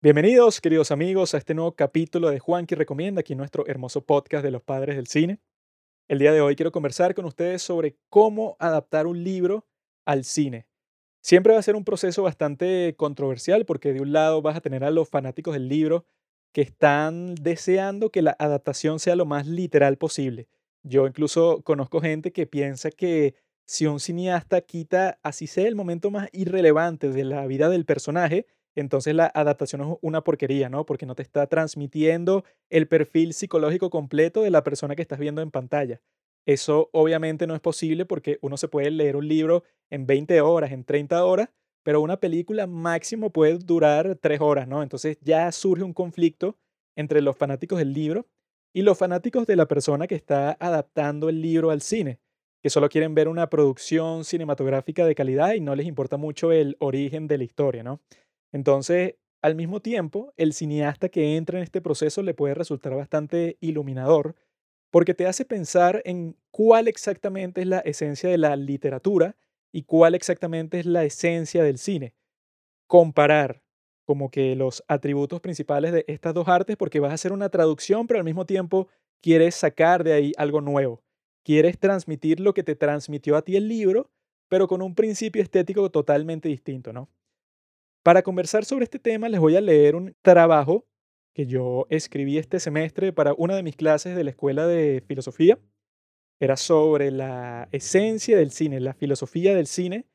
Bienvenidos, queridos amigos, a este nuevo capítulo de Juanqui Recomienda, aquí nuestro hermoso podcast de los padres del cine. El día de hoy quiero conversar con ustedes sobre cómo adaptar un libro al cine. Siempre va a ser un proceso bastante controversial porque de un lado vas a tener a los fanáticos del libro que están deseando que la adaptación sea lo más literal posible. Yo incluso conozco gente que piensa que si un cineasta quita, así sea el momento más irrelevante de la vida del personaje, entonces la adaptación es una porquería, ¿no? Porque no te está transmitiendo el perfil psicológico completo de la persona que estás viendo en pantalla. Eso obviamente no es posible porque uno se puede leer un libro en 20 horas, en 30 horas, pero una película máximo puede durar 3 horas, ¿no? Entonces ya surge un conflicto entre los fanáticos del libro y los fanáticos de la persona que está adaptando el libro al cine, que solo quieren ver una producción cinematográfica de calidad y no les importa mucho el origen de la historia, ¿no? Entonces, al mismo tiempo, el cineasta que entra en este proceso le puede resultar bastante iluminador porque te hace pensar en cuál exactamente es la esencia de la literatura y cuál exactamente es la esencia del cine. Comparar como que los atributos principales de estas dos artes porque vas a hacer una traducción, pero al mismo tiempo quieres sacar de ahí algo nuevo. Quieres transmitir lo que te transmitió a ti el libro, pero con un principio estético totalmente distinto, ¿no? Para conversar sobre este tema les voy a leer un trabajo que yo escribí este semestre para una de mis clases de la escuela de filosofía. Era sobre la esencia del cine, la filosofía del cine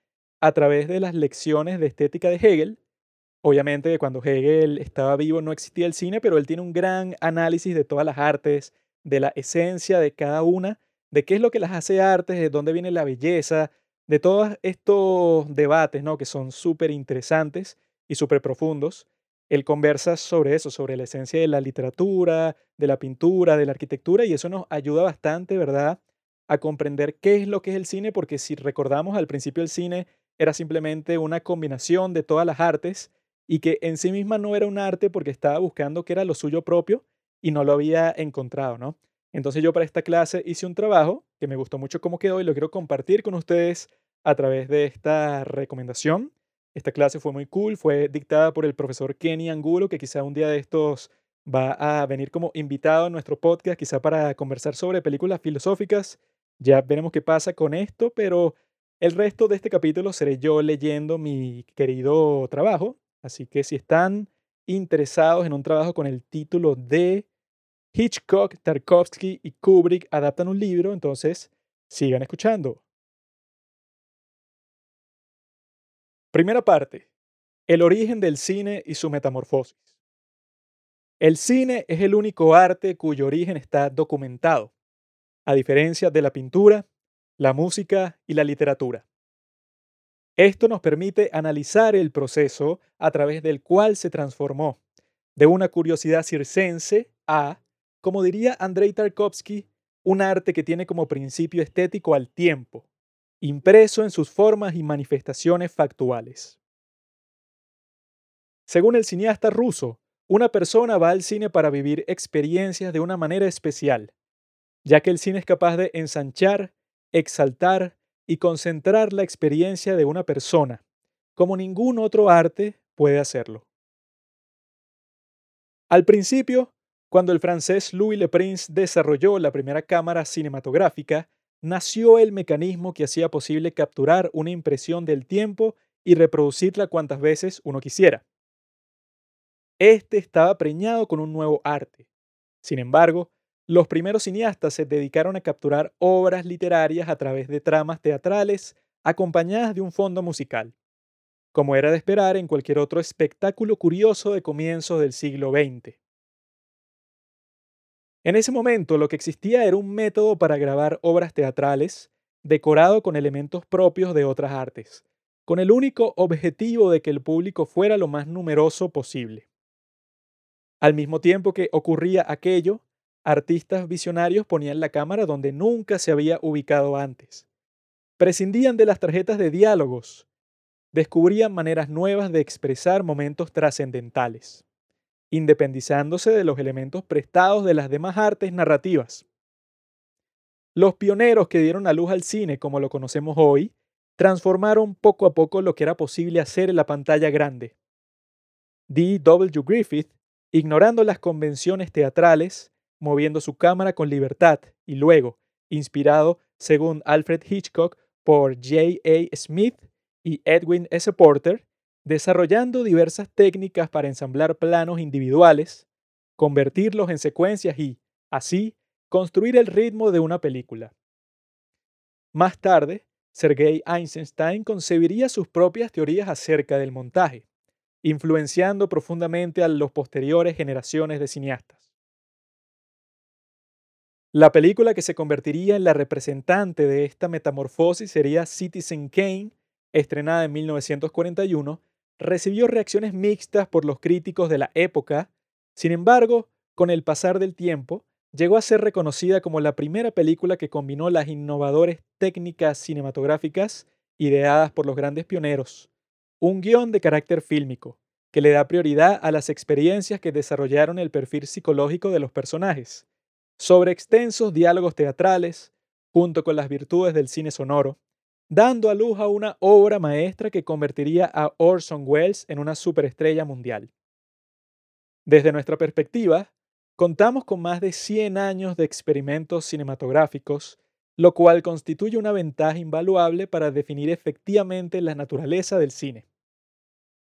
a través de las lecciones de estética de Hegel. Obviamente cuando Hegel estaba vivo no existía el cine, pero él tiene un gran análisis de todas las artes, de la esencia de cada una, de qué es lo que las hace artes, de dónde viene la belleza, de todos estos debates, ¿no? Que son súper interesantes y súper profundos. Él conversa sobre eso, sobre la esencia de la literatura, de la pintura, de la arquitectura, y eso nos ayuda bastante, ¿verdad?, a comprender qué es lo que es el cine, porque si recordamos al principio el cine era simplemente una combinación de todas las artes y que en sí misma no era un arte porque estaba buscando qué era lo suyo propio y no lo había encontrado, ¿no? Entonces yo para esta clase hice un trabajo que me gustó mucho cómo quedó y lo quiero compartir con ustedes a través de esta recomendación. Esta clase fue muy cool, fue dictada por el profesor Kenny Angulo, que quizá un día de estos va a venir como invitado a nuestro podcast, quizá para conversar sobre películas filosóficas. Ya veremos qué pasa con esto, pero el resto de este capítulo seré yo leyendo mi querido trabajo. Así que si están interesados en un trabajo con el título de Hitchcock, Tarkovsky y Kubrick adaptan un libro, entonces sigan escuchando. Primera parte. El origen del cine y su metamorfosis. El cine es el único arte cuyo origen está documentado, a diferencia de la pintura, la música y la literatura. Esto nos permite analizar el proceso a través del cual se transformó de una curiosidad circense a como diría Andrei Tarkovsky, un arte que tiene como principio estético al tiempo, impreso en sus formas y manifestaciones factuales. Según el cineasta ruso, una persona va al cine para vivir experiencias de una manera especial, ya que el cine es capaz de ensanchar, exaltar y concentrar la experiencia de una persona, como ningún otro arte puede hacerlo. Al principio, cuando el francés Louis Le Prince desarrolló la primera cámara cinematográfica, nació el mecanismo que hacía posible capturar una impresión del tiempo y reproducirla cuantas veces uno quisiera. Este estaba preñado con un nuevo arte. Sin embargo, los primeros cineastas se dedicaron a capturar obras literarias a través de tramas teatrales acompañadas de un fondo musical, como era de esperar en cualquier otro espectáculo curioso de comienzos del siglo XX. En ese momento lo que existía era un método para grabar obras teatrales decorado con elementos propios de otras artes, con el único objetivo de que el público fuera lo más numeroso posible. Al mismo tiempo que ocurría aquello, artistas visionarios ponían la cámara donde nunca se había ubicado antes. Prescindían de las tarjetas de diálogos, descubrían maneras nuevas de expresar momentos trascendentales independizándose de los elementos prestados de las demás artes narrativas. Los pioneros que dieron a luz al cine como lo conocemos hoy, transformaron poco a poco lo que era posible hacer en la pantalla grande. D. W. Griffith, ignorando las convenciones teatrales, moviendo su cámara con libertad y luego, inspirado, según Alfred Hitchcock, por J. A. Smith y Edwin S. Porter, desarrollando diversas técnicas para ensamblar planos individuales, convertirlos en secuencias y, así, construir el ritmo de una película. Más tarde, Sergei Eisenstein concebiría sus propias teorías acerca del montaje, influenciando profundamente a las posteriores generaciones de cineastas. La película que se convertiría en la representante de esta metamorfosis sería Citizen Kane, estrenada en 1941, recibió reacciones mixtas por los críticos de la época, sin embargo, con el pasar del tiempo, llegó a ser reconocida como la primera película que combinó las innovadoras técnicas cinematográficas ideadas por los grandes pioneros, un guion de carácter fílmico, que le da prioridad a las experiencias que desarrollaron el perfil psicológico de los personajes, sobre extensos diálogos teatrales, junto con las virtudes del cine sonoro, dando a luz a una obra maestra que convertiría a Orson Welles en una superestrella mundial. Desde nuestra perspectiva, Contamos con más de 100 años de experimentos cinematográficos, lo cual constituye una ventaja invaluable para definir efectivamente la naturaleza del cine.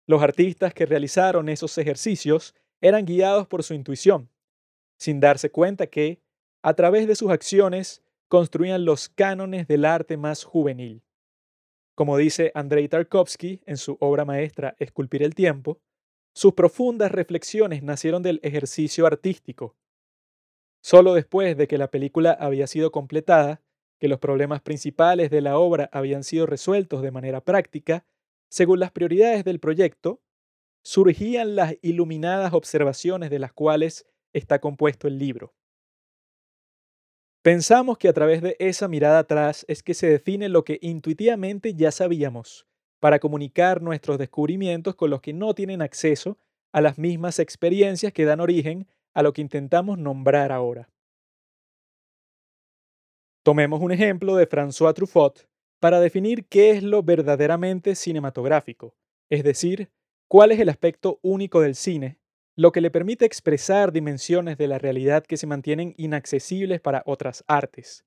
Los artistas que realizaron esos ejercicios eran guiados por su intuición, sin darse cuenta que, a través de sus acciones, construían los cánones del arte más juvenil. Como dice Andrei Tarkovsky en su obra maestra Esculpir el tiempo, sus profundas reflexiones nacieron del ejercicio artístico. Solo después de que la película había sido completada, que los problemas principales de la obra habían sido resueltos de manera práctica, según las prioridades del proyecto, surgían las iluminadas observaciones de las cuales está compuesto el libro. Pensamos que a través de esa mirada atrás es que se define lo que intuitivamente ya sabíamos, para comunicar nuestros descubrimientos con los que no tienen acceso a las mismas experiencias que dan origen a lo que intentamos nombrar ahora. Tomemos un ejemplo de François Truffaut para definir qué es lo verdaderamente cinematográfico, es decir, cuál es el aspecto único del cine, lo que le permite expresar dimensiones de la realidad que se mantienen inaccesibles para otras artes,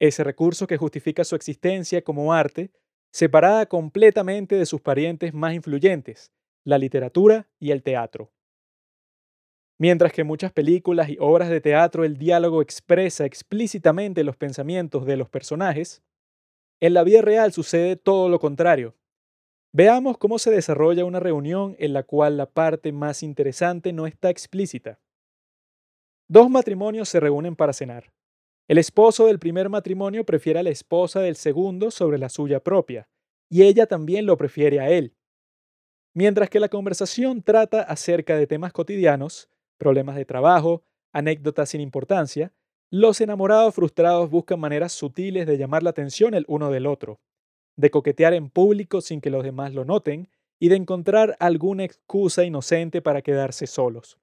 ese recurso que justifica su existencia como arte separada completamente de sus parientes más influyentes, la literatura y el teatro. Mientras que en muchas películas y obras de teatro el diálogo expresa explícitamente los pensamientos de los personajes, en la vida real sucede todo lo contrario. Veamos cómo se desarrolla una reunión en la cual la parte más interesante no está explícita. Dos matrimonios se reúnen para cenar. El esposo del primer matrimonio prefiere a la esposa del segundo sobre la suya propia, y ella también lo prefiere a él. Mientras que la conversación trata acerca de temas cotidianos, problemas de trabajo, anécdotas sin importancia, los enamorados frustrados buscan maneras sutiles de llamar la atención el uno del otro, de coquetear en público sin que los demás lo noten y de encontrar alguna excusa inocente para quedarse solos.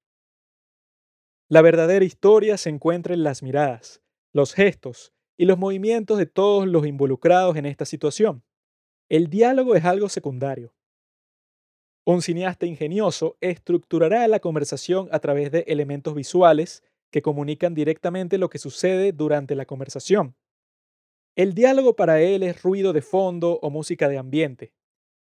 La verdadera historia se encuentra en las miradas, los gestos y los movimientos de todos los involucrados en esta situación. El diálogo es algo secundario. Un cineasta ingenioso estructurará la conversación a través de elementos visuales que comunican directamente lo que sucede durante la conversación. El diálogo para él es ruido de fondo o música de ambiente.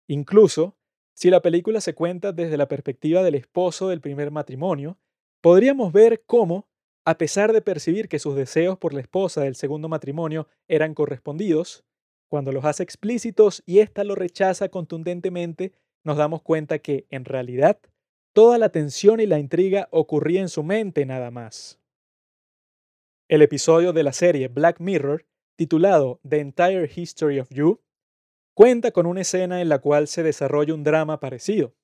Incluso, si la película se cuenta desde la perspectiva del esposo del primer matrimonio, podríamos ver cómo a pesar de percibir que sus deseos por la esposa del segundo matrimonio eran correspondidos, cuando los hace explícitos y ésta lo rechaza contundentemente, nos damos cuenta que, en realidad, toda la tensión y la intriga ocurría en su mente nada más. El episodio de la serie Black Mirror, titulado The Entire History of You, cuenta con una escena en la cual se desarrolla un drama parecido.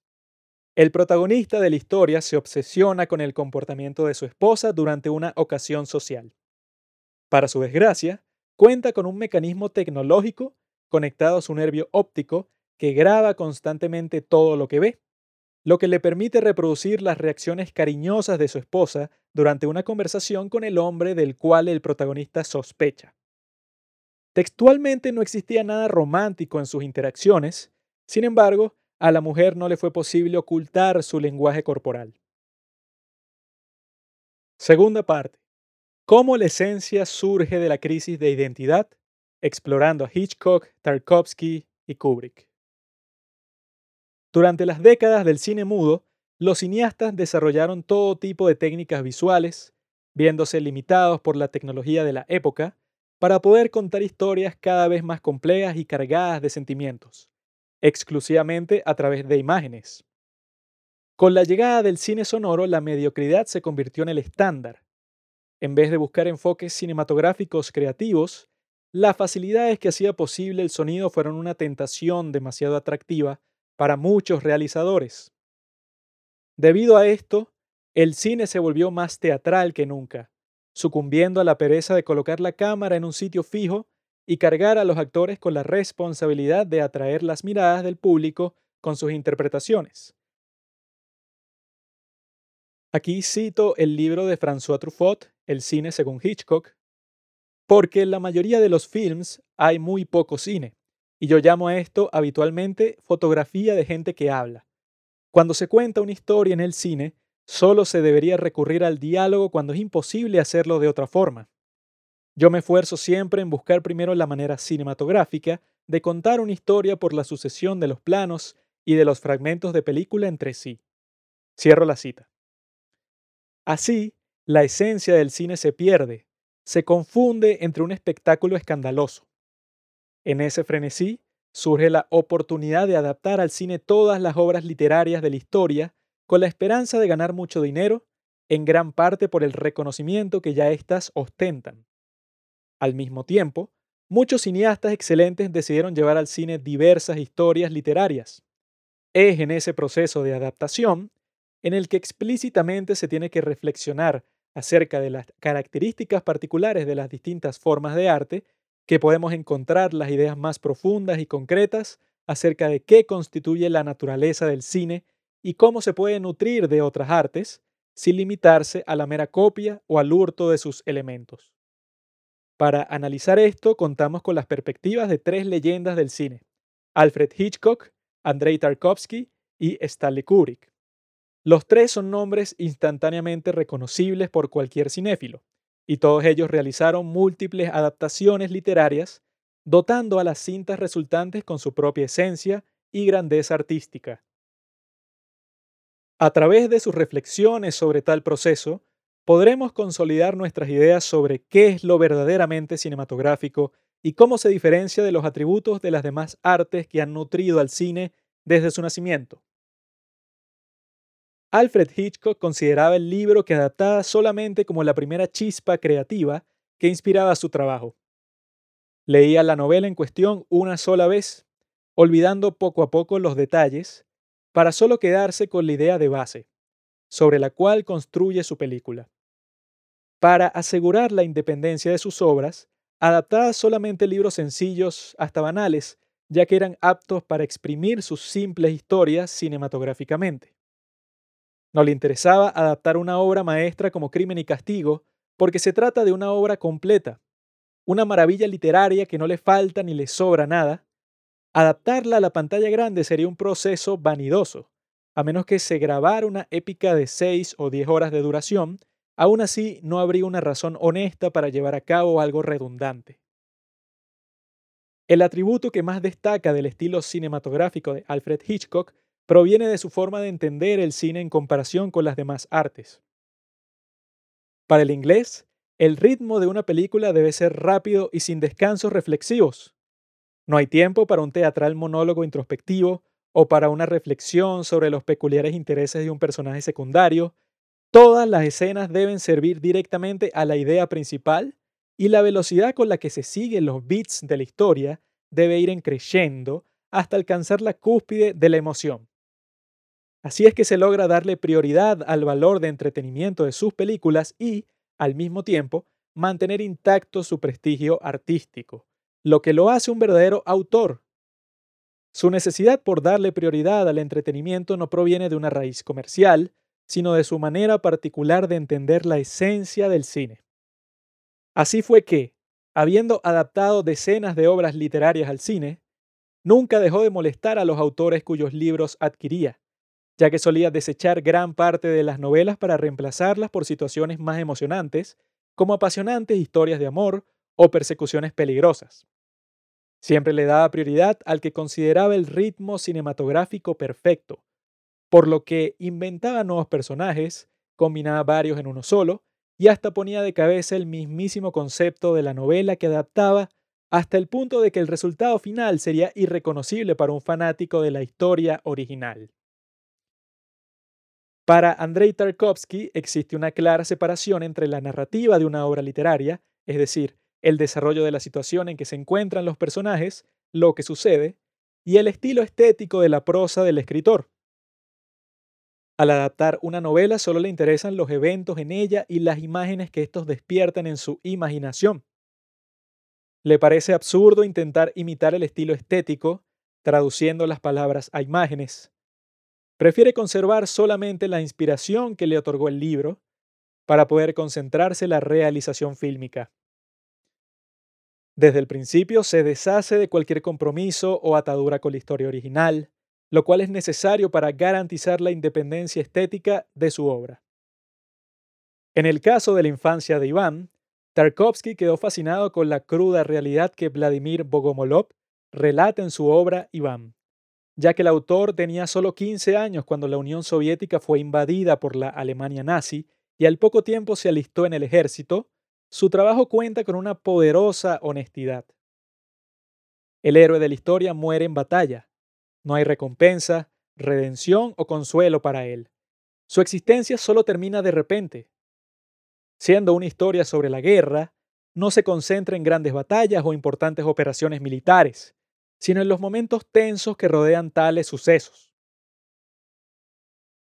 El protagonista de la historia se obsesiona con el comportamiento de su esposa durante una ocasión social. Para su desgracia, cuenta con un mecanismo tecnológico conectado a su nervio óptico que graba constantemente todo lo que ve, lo que le permite reproducir las reacciones cariñosas de su esposa durante una conversación con el hombre del cual el protagonista sospecha. Textualmente no existía nada romántico en sus interacciones, sin embargo, a la mujer no le fue posible ocultar su lenguaje corporal. Segunda parte. ¿Cómo la esencia surge de la crisis de identidad? Explorando a Hitchcock, Tarkovsky y Kubrick. Durante las décadas del cine mudo, los cineastas desarrollaron todo tipo de técnicas visuales, viéndose limitados por la tecnología de la época, para poder contar historias cada vez más complejas y cargadas de sentimientos, exclusivamente a través de imágenes. Con la llegada del cine sonoro, la mediocridad se convirtió en el estándar. En vez de buscar enfoques cinematográficos creativos, las facilidades que hacía posible el sonido fueron una tentación demasiado atractiva para muchos realizadores. Debido a esto, el cine se volvió más teatral que nunca, sucumbiendo a la pereza de colocar la cámara en un sitio fijo y cargar a los actores con la responsabilidad de atraer las miradas del público con sus interpretaciones. Aquí cito el libro de François Truffaut, El cine según Hitchcock, porque en la mayoría de los films hay muy poco cine, y yo llamo a esto habitualmente fotografía de gente que habla. Cuando se cuenta una historia en el cine, Solo se debería recurrir al diálogo cuando es imposible hacerlo de otra forma. Yo me esfuerzo siempre en buscar primero la manera cinematográfica de contar una historia por la sucesión de los planos y de los fragmentos de película entre sí. Cierro la cita. Así, la esencia del cine se pierde, se confunde entre un espectáculo escandaloso. En ese frenesí surge la oportunidad de adaptar al cine todas las obras literarias de la historia con la esperanza de ganar mucho dinero, en gran parte por el reconocimiento que ya éstas ostentan. Al mismo tiempo, muchos cineastas excelentes decidieron llevar al cine diversas historias literarias. Es en ese proceso de adaptación en el que explícitamente se tiene que reflexionar acerca de las características particulares de las distintas formas de arte que podemos encontrar las ideas más profundas y concretas acerca de qué constituye la naturaleza del cine y cómo se puede nutrir de otras artes sin limitarse a la mera copia o al hurto de sus elementos. Para analizar esto contamos con las perspectivas de tres leyendas del cine, Alfred Hitchcock, Andrei Tarkovsky y Stanley Kubrick. Los tres son nombres instantáneamente reconocibles por cualquier cinéfilo, y todos ellos realizaron múltiples adaptaciones literarias, dotando a las cintas resultantes con su propia esencia y grandeza artística. A través de sus reflexiones sobre tal proceso, podremos consolidar nuestras ideas sobre qué es lo verdaderamente cinematográfico y cómo se diferencia de los atributos de las demás artes que han nutrido al cine desde su nacimiento. Alfred Hitchcock consideraba el libro que adaptaba solamente como la primera chispa creativa que inspiraba su trabajo. Leía la novela en cuestión una sola vez, olvidando poco a poco los detalles para solo quedarse con la idea de base, sobre la cual construye su película. Para asegurar la independencia de sus obras, adaptaba solamente libros sencillos hasta banales, ya que eran aptos para exprimir sus simples historias cinematográficamente. No le interesaba adaptar una obra maestra como Crimen y Castigo, porque se trata de una obra completa, una maravilla literaria que no le falta ni le sobra nada, Adaptarla a la pantalla grande sería un proceso vanidoso. A menos que se grabara una épica de 6 o 10 horas de duración, aún así no habría una razón honesta para llevar a cabo algo redundante. El atributo que más destaca del estilo cinematográfico de Alfred Hitchcock proviene de su forma de entender el cine en comparación con las demás artes. Para el inglés, el ritmo de una película debe ser rápido y sin descansos reflexivos. No hay tiempo para un teatral monólogo introspectivo o para una reflexión sobre los peculiares intereses de un personaje secundario. Todas las escenas deben servir directamente a la idea principal y la velocidad con la que se siguen los bits de la historia debe ir en creciendo hasta alcanzar la cúspide de la emoción. Así es que se logra darle prioridad al valor de entretenimiento de sus películas y, al mismo tiempo, mantener intacto su prestigio artístico lo que lo hace un verdadero autor. Su necesidad por darle prioridad al entretenimiento no proviene de una raíz comercial, sino de su manera particular de entender la esencia del cine. Así fue que, habiendo adaptado decenas de obras literarias al cine, nunca dejó de molestar a los autores cuyos libros adquiría, ya que solía desechar gran parte de las novelas para reemplazarlas por situaciones más emocionantes, como apasionantes historias de amor o persecuciones peligrosas. Siempre le daba prioridad al que consideraba el ritmo cinematográfico perfecto, por lo que inventaba nuevos personajes, combinaba varios en uno solo, y hasta ponía de cabeza el mismísimo concepto de la novela que adaptaba hasta el punto de que el resultado final sería irreconocible para un fanático de la historia original. Para Andrei Tarkovsky existe una clara separación entre la narrativa de una obra literaria, es decir, el desarrollo de la situación en que se encuentran los personajes, lo que sucede, y el estilo estético de la prosa del escritor. Al adaptar una novela solo le interesan los eventos en ella y las imágenes que estos despiertan en su imaginación. Le parece absurdo intentar imitar el estilo estético, traduciendo las palabras a imágenes. Prefiere conservar solamente la inspiración que le otorgó el libro para poder concentrarse en la realización fílmica. Desde el principio se deshace de cualquier compromiso o atadura con la historia original, lo cual es necesario para garantizar la independencia estética de su obra. En el caso de la infancia de Iván, Tarkovsky quedó fascinado con la cruda realidad que Vladimir Bogomolov relata en su obra Iván, ya que el autor tenía solo 15 años cuando la Unión Soviética fue invadida por la Alemania nazi y al poco tiempo se alistó en el ejército, su trabajo cuenta con una poderosa honestidad. El héroe de la historia muere en batalla. No hay recompensa, redención o consuelo para él. Su existencia solo termina de repente. Siendo una historia sobre la guerra, no se concentra en grandes batallas o importantes operaciones militares, sino en los momentos tensos que rodean tales sucesos.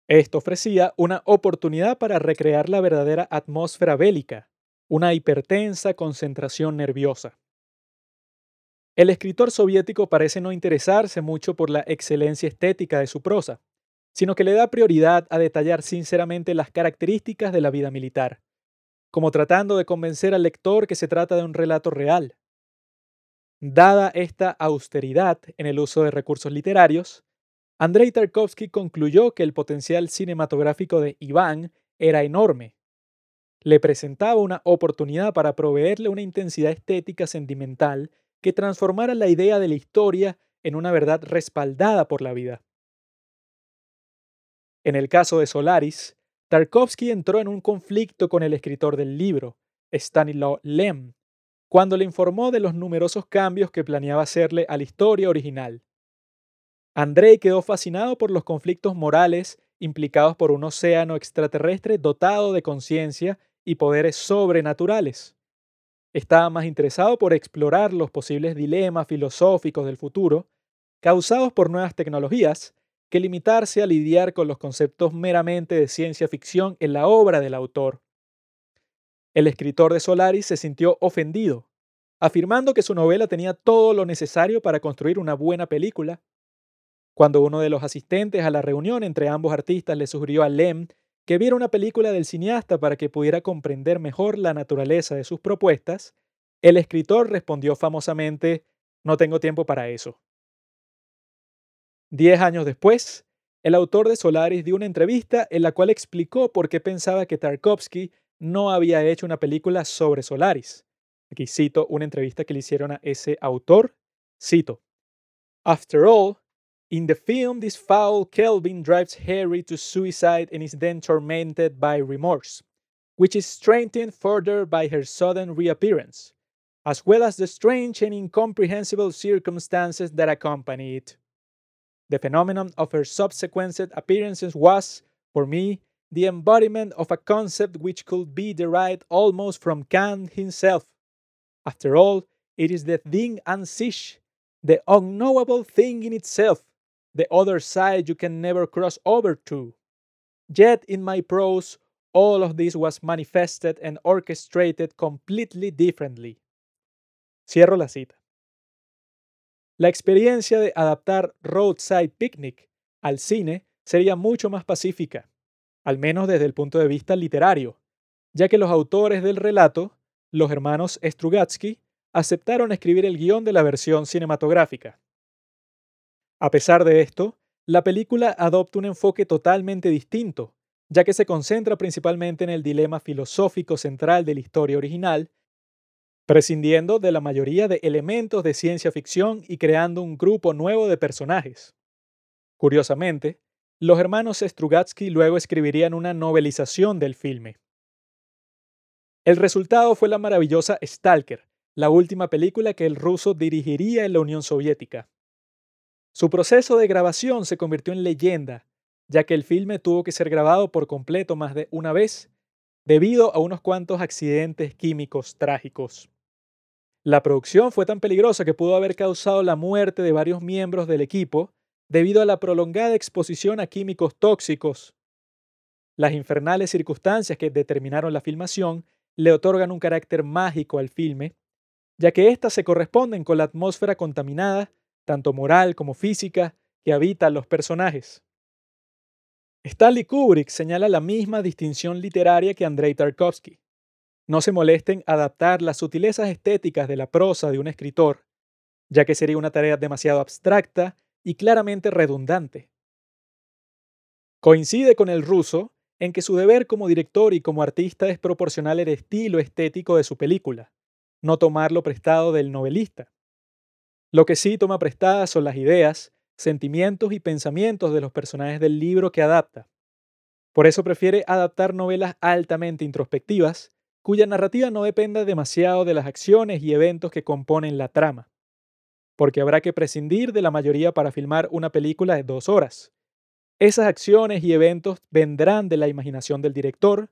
Esto ofrecía una oportunidad para recrear la verdadera atmósfera bélica, una hipertensa concentración nerviosa. El escritor soviético parece no interesarse mucho por la excelencia estética de su prosa, sino que le da prioridad a detallar sinceramente las características de la vida militar, como tratando de convencer al lector que se trata de un relato real. Dada esta austeridad en el uso de recursos literarios, Andrei Tarkovsky concluyó que el potencial cinematográfico de Iván era enorme le presentaba una oportunidad para proveerle una intensidad estética sentimental que transformara la idea de la historia en una verdad respaldada por la vida. En el caso de Solaris, Tarkovsky entró en un conflicto con el escritor del libro, Stanislaw Lem, cuando le informó de los numerosos cambios que planeaba hacerle a la historia original. Andrei quedó fascinado por los conflictos morales implicados por un océano extraterrestre dotado de conciencia y poderes sobrenaturales. Estaba más interesado por explorar los posibles dilemas filosóficos del futuro causados por nuevas tecnologías que limitarse a lidiar con los conceptos meramente de ciencia ficción en la obra del autor. El escritor de Solaris se sintió ofendido, afirmando que su novela tenía todo lo necesario para construir una buena película. Cuando uno de los asistentes a la reunión entre ambos artistas le sugirió a Lem que viera una película del cineasta para que pudiera comprender mejor la naturaleza de sus propuestas, el escritor respondió famosamente, no tengo tiempo para eso. Diez años después, el autor de Solaris dio una entrevista en la cual explicó por qué pensaba que Tarkovsky no había hecho una película sobre Solaris. Aquí cito una entrevista que le hicieron a ese autor. Cito. After all, In the film, this foul Kelvin drives Harry to suicide and is then tormented by remorse, which is strengthened further by her sudden reappearance, as well as the strange and incomprehensible circumstances that accompany it. The phenomenon of her subsequent appearances was, for me, the embodiment of a concept which could be derived almost from Kant himself. After all, it is the thing an sich, the unknowable thing in itself, the other side you can never cross over to. Yet in my prose, all of this was manifested and orchestrated completely differently. Cierro la cita. La experiencia de adaptar Roadside Picnic al cine sería mucho más pacífica, al menos desde el punto de vista literario, ya que los autores del relato, los hermanos Strugatsky, aceptaron escribir el guion de la versión cinematográfica. A pesar de esto, la película adopta un enfoque totalmente distinto, ya que se concentra principalmente en el dilema filosófico central de la historia original, prescindiendo de la mayoría de elementos de ciencia ficción y creando un grupo nuevo de personajes. Curiosamente, los hermanos Strugatsky luego escribirían una novelización del filme. El resultado fue la maravillosa Stalker, la última película que el ruso dirigiría en la Unión Soviética. Su proceso de grabación se convirtió en leyenda, ya que el filme tuvo que ser grabado por completo más de una vez, debido a unos cuantos accidentes químicos trágicos. La producción fue tan peligrosa que pudo haber causado la muerte de varios miembros del equipo debido a la prolongada exposición a químicos tóxicos. Las infernales circunstancias que determinaron la filmación le otorgan un carácter mágico al filme, ya que éstas se corresponden con la atmósfera contaminada tanto moral como física, que habitan los personajes. Stanley Kubrick señala la misma distinción literaria que Andrei Tarkovsky. No se molesten adaptar las sutilezas estéticas de la prosa de un escritor, ya que sería una tarea demasiado abstracta y claramente redundante. Coincide con el ruso en que su deber como director y como artista es proporcionar el estilo estético de su película, no tomarlo prestado del novelista. Lo que sí toma prestadas son las ideas, sentimientos y pensamientos de los personajes del libro que adapta. Por eso prefiere adaptar novelas altamente introspectivas, cuya narrativa no dependa demasiado de las acciones y eventos que componen la trama. Porque habrá que prescindir de la mayoría para filmar una película de dos horas. Esas acciones y eventos vendrán de la imaginación del director,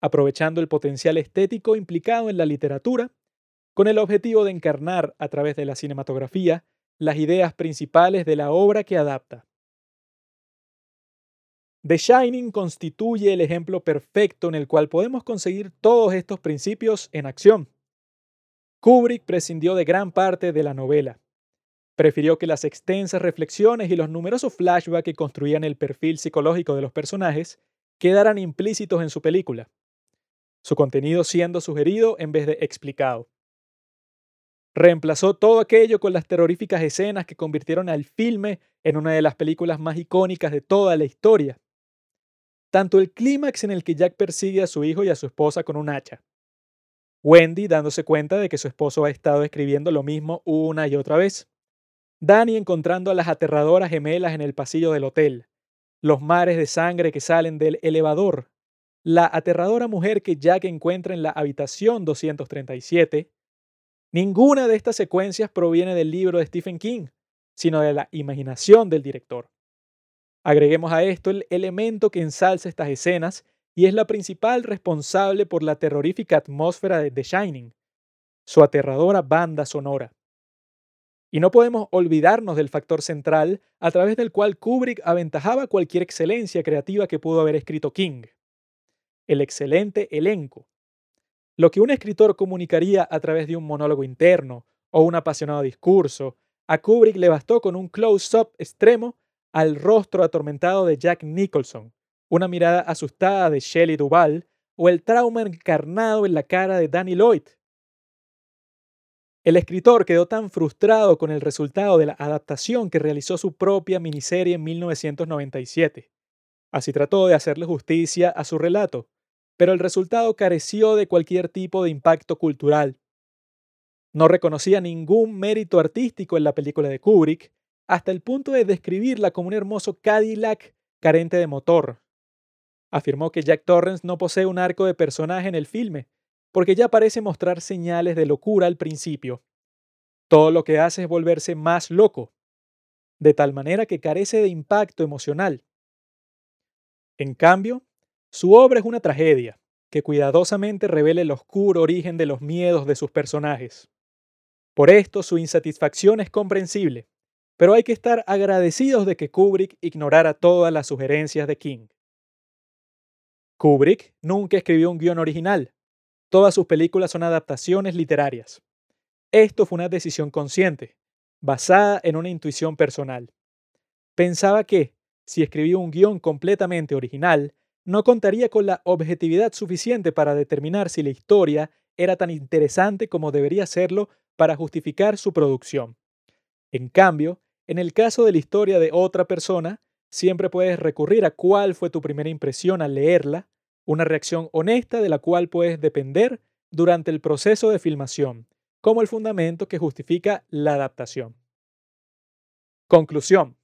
aprovechando el potencial estético implicado en la literatura con el objetivo de encarnar a través de la cinematografía las ideas principales de la obra que adapta. The Shining constituye el ejemplo perfecto en el cual podemos conseguir todos estos principios en acción. Kubrick prescindió de gran parte de la novela. Prefirió que las extensas reflexiones y los numerosos flashbacks que construían el perfil psicológico de los personajes quedaran implícitos en su película, su contenido siendo sugerido en vez de explicado. Reemplazó todo aquello con las terroríficas escenas que convirtieron al filme en una de las películas más icónicas de toda la historia. Tanto el clímax en el que Jack persigue a su hijo y a su esposa con un hacha. Wendy dándose cuenta de que su esposo ha estado escribiendo lo mismo una y otra vez. Danny encontrando a las aterradoras gemelas en el pasillo del hotel. Los mares de sangre que salen del elevador. La aterradora mujer que Jack encuentra en la habitación 237 Ninguna de estas secuencias proviene del libro de Stephen King, sino de la imaginación del director. Agreguemos a esto el elemento que ensalza estas escenas y es la principal responsable por la terrorífica atmósfera de The Shining, su aterradora banda sonora. Y no podemos olvidarnos del factor central a través del cual Kubrick aventajaba cualquier excelencia creativa que pudo haber escrito King. El excelente elenco, lo que un escritor comunicaría a través de un monólogo interno o un apasionado discurso, a Kubrick le bastó con un close-up extremo al rostro atormentado de Jack Nicholson, una mirada asustada de Shelley Duvall o el trauma encarnado en la cara de Danny Lloyd. El escritor quedó tan frustrado con el resultado de la adaptación que realizó su propia miniserie en 1997. Así trató de hacerle justicia a su relato, pero el resultado careció de cualquier tipo de impacto cultural. No reconocía ningún mérito artístico en la película de Kubrick, hasta el punto de describirla como un hermoso Cadillac carente de motor. Afirmó que Jack Torrance no posee un arco de personaje en el filme, porque ya parece mostrar señales de locura al principio. Todo lo que hace es volverse más loco, de tal manera que carece de impacto emocional. En cambio, su obra es una tragedia, que cuidadosamente revela el oscuro origen de los miedos de sus personajes. Por esto su insatisfacción es comprensible, pero hay que estar agradecidos de que Kubrick ignorara todas las sugerencias de King. Kubrick nunca escribió un guion original. Todas sus películas son adaptaciones literarias. Esto fue una decisión consciente, basada en una intuición personal. Pensaba que, si escribía un guion completamente original, no contaría con la objetividad suficiente para determinar si la historia era tan interesante como debería serlo para justificar su producción. En cambio, en el caso de la historia de otra persona, siempre puedes recurrir a cuál fue tu primera impresión al leerla, una reacción honesta de la cual puedes depender durante el proceso de filmación, como el fundamento que justifica la adaptación. Conclusión.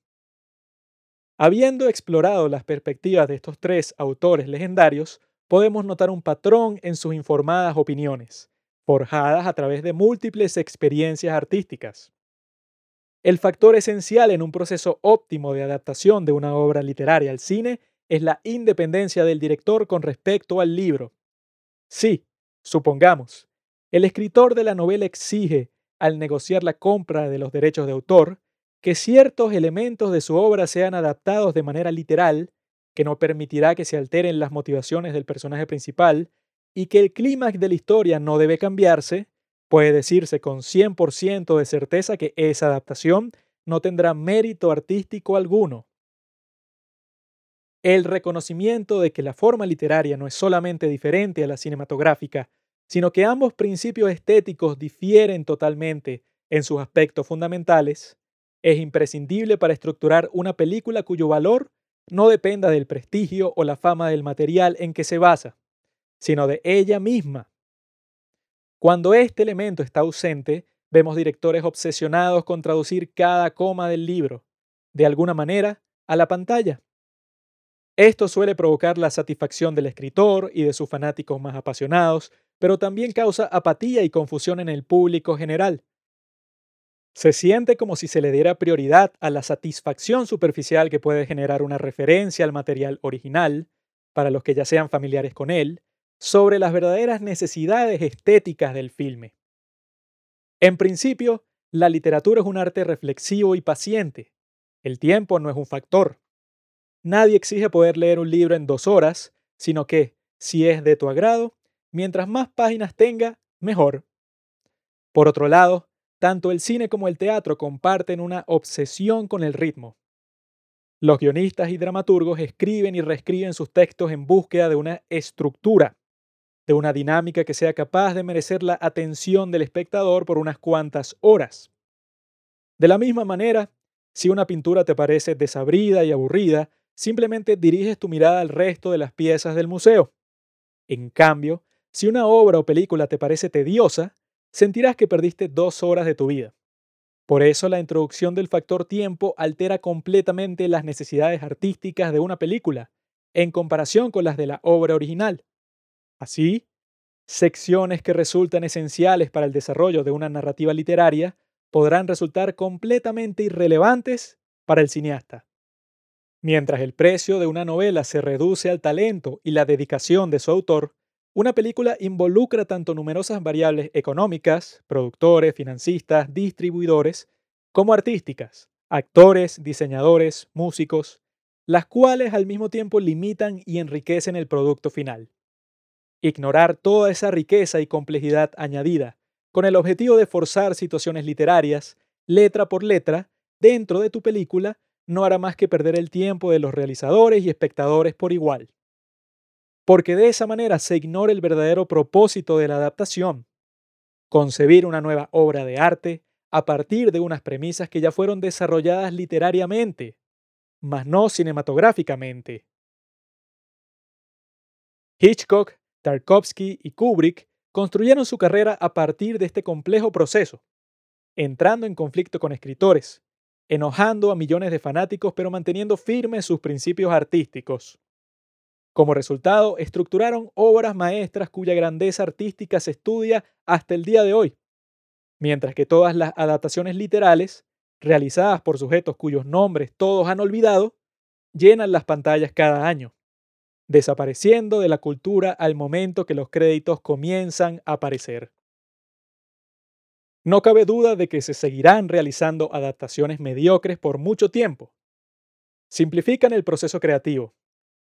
Habiendo explorado las perspectivas de estos tres autores legendarios, podemos notar un patrón en sus informadas opiniones, forjadas a través de múltiples experiencias artísticas. El factor esencial en un proceso óptimo de adaptación de una obra literaria al cine es la independencia del director con respecto al libro. Sí, supongamos, el escritor de la novela exige, al negociar la compra de los derechos de autor, que ciertos elementos de su obra sean adaptados de manera literal, que no permitirá que se alteren las motivaciones del personaje principal, y que el clímax de la historia no debe cambiarse, puede decirse con 100% de certeza que esa adaptación no tendrá mérito artístico alguno. El reconocimiento de que la forma literaria no es solamente diferente a la cinematográfica, sino que ambos principios estéticos difieren totalmente en sus aspectos fundamentales, es imprescindible para estructurar una película cuyo valor no dependa del prestigio o la fama del material en que se basa, sino de ella misma. Cuando este elemento está ausente, vemos directores obsesionados con traducir cada coma del libro, de alguna manera, a la pantalla. Esto suele provocar la satisfacción del escritor y de sus fanáticos más apasionados, pero también causa apatía y confusión en el público general. Se siente como si se le diera prioridad a la satisfacción superficial que puede generar una referencia al material original, para los que ya sean familiares con él, sobre las verdaderas necesidades estéticas del filme. En principio, la literatura es un arte reflexivo y paciente. El tiempo no es un factor. Nadie exige poder leer un libro en dos horas, sino que, si es de tu agrado, mientras más páginas tenga, mejor. Por otro lado, tanto el cine como el teatro comparten una obsesión con el ritmo. Los guionistas y dramaturgos escriben y reescriben sus textos en búsqueda de una estructura, de una dinámica que sea capaz de merecer la atención del espectador por unas cuantas horas. De la misma manera, si una pintura te parece desabrida y aburrida, simplemente diriges tu mirada al resto de las piezas del museo. En cambio, si una obra o película te parece tediosa, sentirás que perdiste dos horas de tu vida. Por eso la introducción del factor tiempo altera completamente las necesidades artísticas de una película, en comparación con las de la obra original. Así, secciones que resultan esenciales para el desarrollo de una narrativa literaria podrán resultar completamente irrelevantes para el cineasta. Mientras el precio de una novela se reduce al talento y la dedicación de su autor, una película involucra tanto numerosas variables económicas, productores, financistas, distribuidores, como artísticas, actores, diseñadores, músicos, las cuales al mismo tiempo limitan y enriquecen el producto final. Ignorar toda esa riqueza y complejidad añadida, con el objetivo de forzar situaciones literarias, letra por letra, dentro de tu película, no hará más que perder el tiempo de los realizadores y espectadores por igual porque de esa manera se ignora el verdadero propósito de la adaptación, concebir una nueva obra de arte a partir de unas premisas que ya fueron desarrolladas literariamente, mas no cinematográficamente. Hitchcock, Tarkovsky y Kubrick construyeron su carrera a partir de este complejo proceso, entrando en conflicto con escritores, enojando a millones de fanáticos pero manteniendo firmes sus principios artísticos. Como resultado, estructuraron obras maestras cuya grandeza artística se estudia hasta el día de hoy, mientras que todas las adaptaciones literales, realizadas por sujetos cuyos nombres todos han olvidado, llenan las pantallas cada año, desapareciendo de la cultura al momento que los créditos comienzan a aparecer. No cabe duda de que se seguirán realizando adaptaciones mediocres por mucho tiempo. Simplifican el proceso creativo,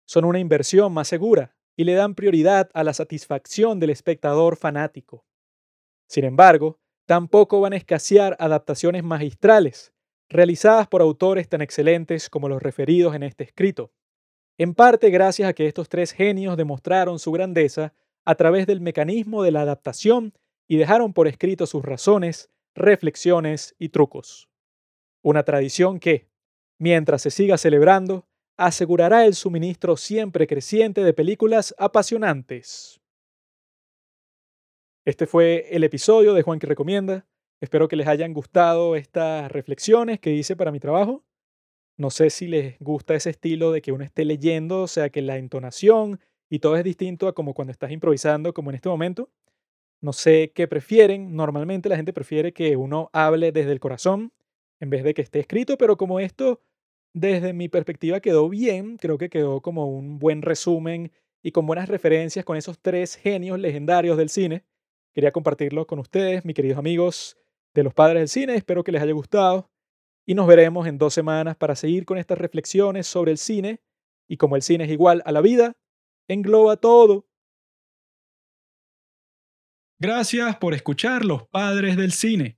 son una inversión más segura y le dan prioridad a la satisfacción del espectador fanático. Sin embargo, tampoco van a escasear adaptaciones magistrales, realizadas por autores tan excelentes como los referidos en este escrito, en parte gracias a que estos tres genios demostraron su grandeza a través del mecanismo de la adaptación y dejaron por escrito sus razones, reflexiones y trucos. Una tradición que, mientras se siga celebrando, asegurará el suministro siempre creciente de películas apasionantes. Este fue el episodio de Juan que Recomienda. Espero que les hayan gustado estas reflexiones que hice para mi trabajo. No sé si les gusta ese estilo de que uno esté leyendo, o sea, que la entonación y todo es distinto a como cuando estás improvisando, como en este momento. No sé qué prefieren. Normalmente la gente prefiere que uno hable desde el corazón en vez de que esté escrito, pero como esto, desde mi perspectiva, quedó bien, creo que quedó como un buen resumen y con buenas referencias con esos tres genios legendarios del cine. Quería compartirlo con ustedes, mis queridos amigos de los padres del cine. Espero que les haya gustado y nos veremos en dos semanas para seguir con estas reflexiones sobre el cine y como el cine es igual a la vida, engloba todo. Gracias por escuchar Los Padres del Cine.